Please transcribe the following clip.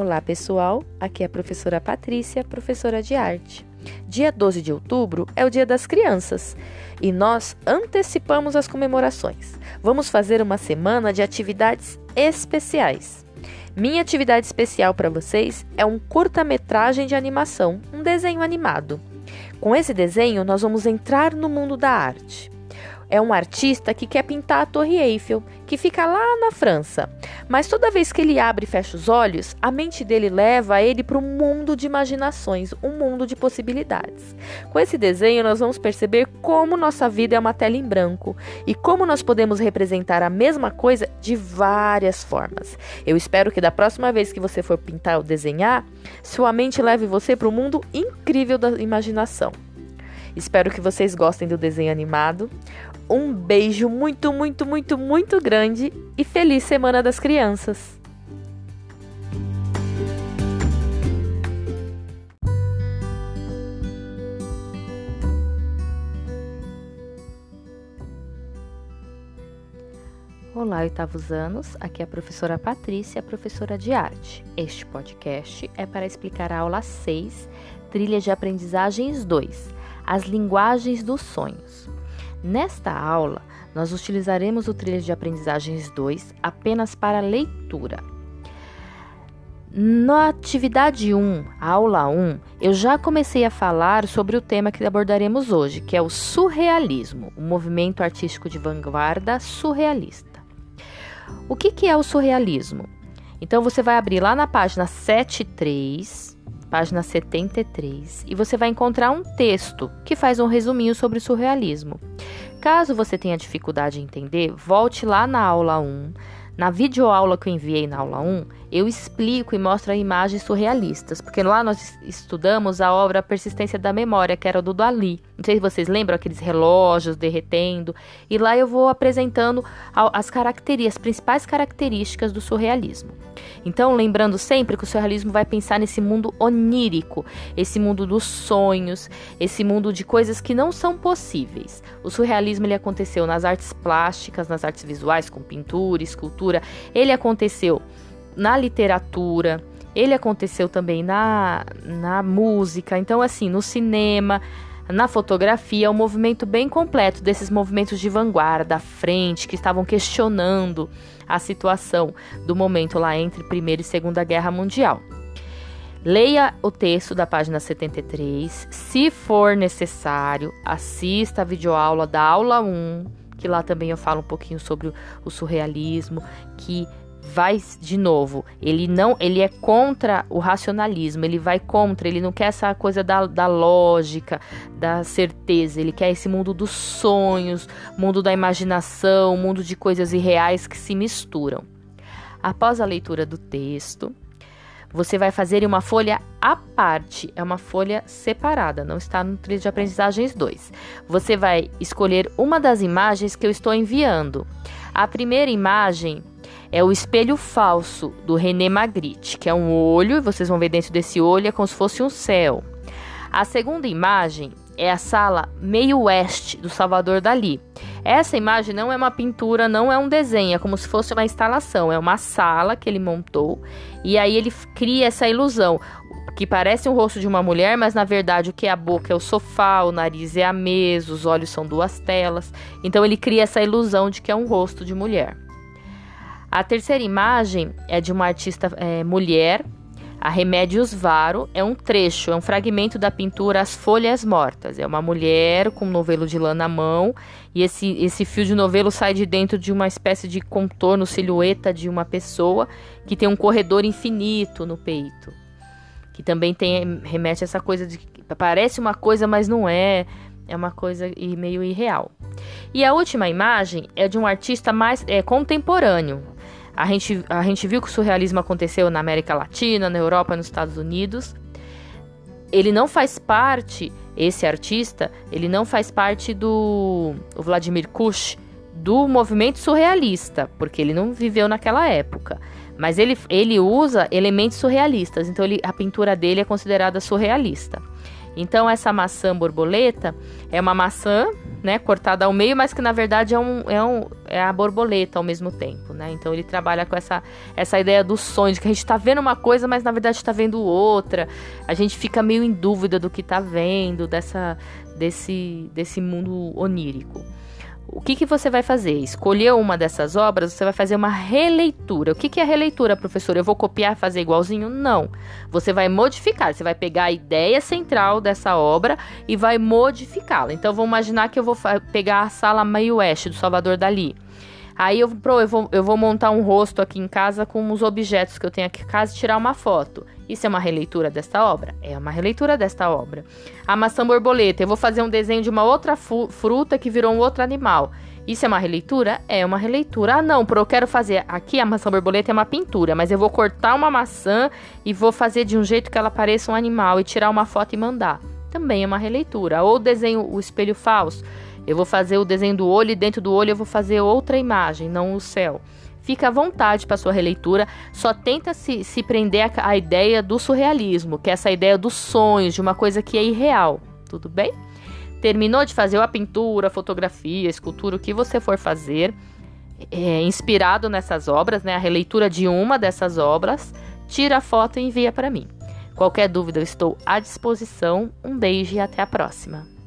Olá, pessoal. Aqui é a professora Patrícia, professora de arte. Dia 12 de outubro é o Dia das Crianças e nós antecipamos as comemorações. Vamos fazer uma semana de atividades especiais. Minha atividade especial para vocês é um curta-metragem de animação, um desenho animado. Com esse desenho, nós vamos entrar no mundo da arte. É um artista que quer pintar a Torre Eiffel, que fica lá na França. Mas toda vez que ele abre e fecha os olhos, a mente dele leva ele para um mundo de imaginações, um mundo de possibilidades. Com esse desenho, nós vamos perceber como nossa vida é uma tela em branco e como nós podemos representar a mesma coisa de várias formas. Eu espero que da próxima vez que você for pintar ou desenhar, sua mente leve você para um mundo incrível da imaginação. Espero que vocês gostem do desenho animado. Um beijo muito, muito, muito, muito grande e feliz Semana das Crianças! Olá, oitavos anos. Aqui é a professora Patrícia, professora de arte. Este podcast é para explicar a aula 6, Trilha de Aprendizagens 2, as linguagens dos sonhos. Nesta aula, nós utilizaremos o trilho de aprendizagens 2 apenas para leitura. Na atividade 1, aula 1, eu já comecei a falar sobre o tema que abordaremos hoje, que é o surrealismo, o movimento artístico de vanguarda surrealista. O que, que é o surrealismo? Então você vai abrir lá na página 73 página 73, e você vai encontrar um texto que faz um resuminho sobre o surrealismo. Caso você tenha dificuldade em entender, volte lá na aula 1. Na videoaula que eu enviei na aula 1, eu explico e mostro imagens surrealistas, porque lá nós estudamos a obra Persistência da Memória, que era do Dali. Não sei se vocês lembram aqueles relógios derretendo, e lá eu vou apresentando as características, as principais características do surrealismo. Então, lembrando sempre que o surrealismo vai pensar nesse mundo onírico, esse mundo dos sonhos, esse mundo de coisas que não são possíveis. O surrealismo ele aconteceu nas artes plásticas, nas artes visuais, com pintura, escultura, ele aconteceu na literatura, ele aconteceu também na, na música, então, assim, no cinema, na fotografia, um movimento bem completo desses movimentos de vanguarda, frente, que estavam questionando a situação do momento lá entre Primeira e Segunda Guerra Mundial. Leia o texto da página 73. Se for necessário, assista a videoaula da aula 1, que lá também eu falo um pouquinho sobre o surrealismo, que vai de novo, ele não, ele é contra o racionalismo, ele vai contra, ele não quer essa coisa da, da lógica, da certeza, ele quer esse mundo dos sonhos, mundo da imaginação, mundo de coisas irreais que se misturam. Após a leitura do texto, você vai fazer uma folha à parte, é uma folha separada, não está no trilho de aprendizagens 2. Você vai escolher uma das imagens que eu estou enviando. A primeira imagem é o espelho falso do René Magritte, que é um olho, e vocês vão ver dentro desse olho é como se fosse um céu. A segunda imagem é a sala meio oeste do Salvador Dali. Essa imagem não é uma pintura, não é um desenho, é como se fosse uma instalação, é uma sala que ele montou e aí ele cria essa ilusão que parece um rosto de uma mulher, mas na verdade o que é a boca é o sofá, o nariz é a mesa, os olhos são duas telas. Então ele cria essa ilusão de que é um rosto de mulher. A terceira imagem é de uma artista é, mulher, a Remédios Varo, é um trecho, é um fragmento da pintura As Folhas Mortas. É uma mulher com um novelo de lã na mão e esse, esse fio de novelo sai de dentro de uma espécie de contorno, silhueta de uma pessoa que tem um corredor infinito no peito. Que também tem remete a essa coisa de parece uma coisa, mas não é. É uma coisa meio irreal. E a última imagem é de um artista mais é, contemporâneo. A gente, a gente viu que o surrealismo aconteceu na América Latina, na Europa, nos Estados Unidos. Ele não faz parte, esse artista, ele não faz parte do Vladimir Kush, do movimento surrealista, porque ele não viveu naquela época. Mas ele, ele usa elementos surrealistas, então ele, a pintura dele é considerada surrealista. Então essa maçã borboleta é uma maçã né, cortada ao meio, mas que na verdade é, um, é, um, é a borboleta ao mesmo tempo, né? Então ele trabalha com essa, essa ideia do sonho, de que a gente tá vendo uma coisa, mas na verdade está vendo outra. A gente fica meio em dúvida do que tá vendo, dessa, desse, desse mundo onírico. O que, que você vai fazer? Escolher uma dessas obras, você vai fazer uma releitura. O que, que é releitura, professor? Eu vou copiar fazer igualzinho? Não. Você vai modificar. Você vai pegar a ideia central dessa obra e vai modificá-la. Então, vamos imaginar que eu vou pegar a sala meio oeste do Salvador Dali. Aí eu, eu, vou, eu vou montar um rosto aqui em casa com os objetos que eu tenho aqui em casa e tirar uma foto. Isso é uma releitura desta obra? É uma releitura desta obra. A maçã borboleta, eu vou fazer um desenho de uma outra fruta que virou um outro animal. Isso é uma releitura? É uma releitura. Ah, não, eu quero fazer. Aqui a maçã borboleta é uma pintura, mas eu vou cortar uma maçã e vou fazer de um jeito que ela pareça um animal e tirar uma foto e mandar. Também é uma releitura. Ou desenho o espelho falso. Eu vou fazer o desenho do olho e dentro do olho eu vou fazer outra imagem, não o céu. Fica à vontade para sua releitura, só tenta se, se prender à ideia do surrealismo, que é essa ideia dos sonhos, de uma coisa que é irreal, tudo bem? Terminou de fazer a pintura, a fotografia, a escultura, o que você for fazer, é, inspirado nessas obras, né, a releitura de uma dessas obras, tira a foto e envia para mim. Qualquer dúvida, eu estou à disposição. Um beijo e até a próxima.